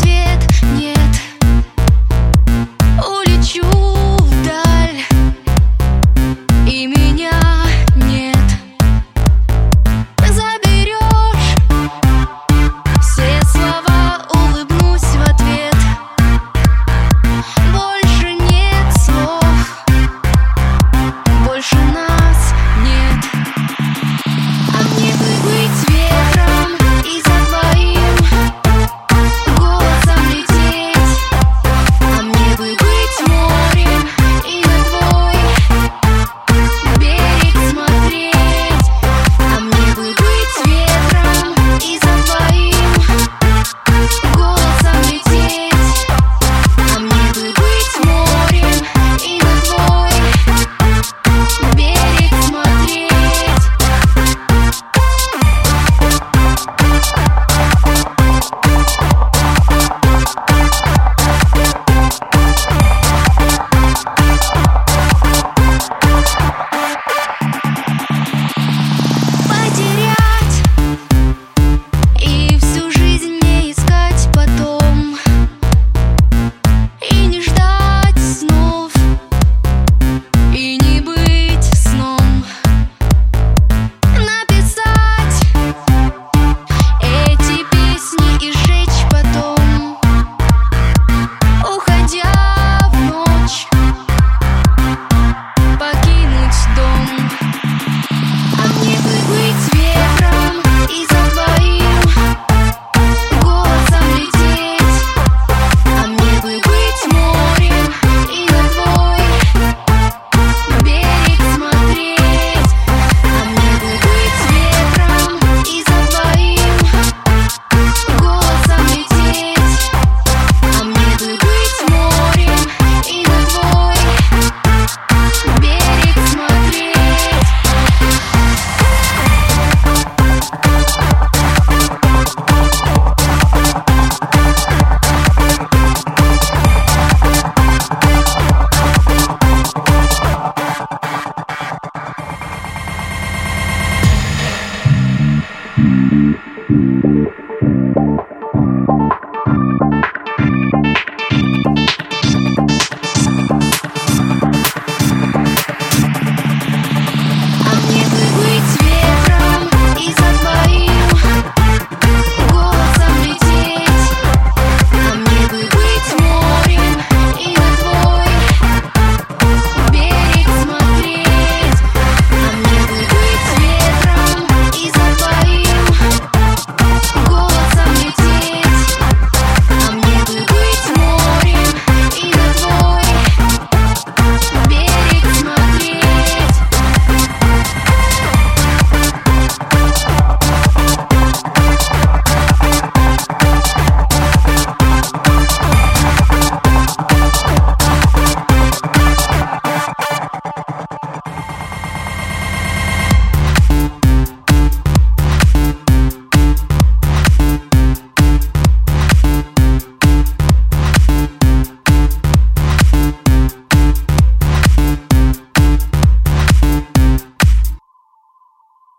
ответ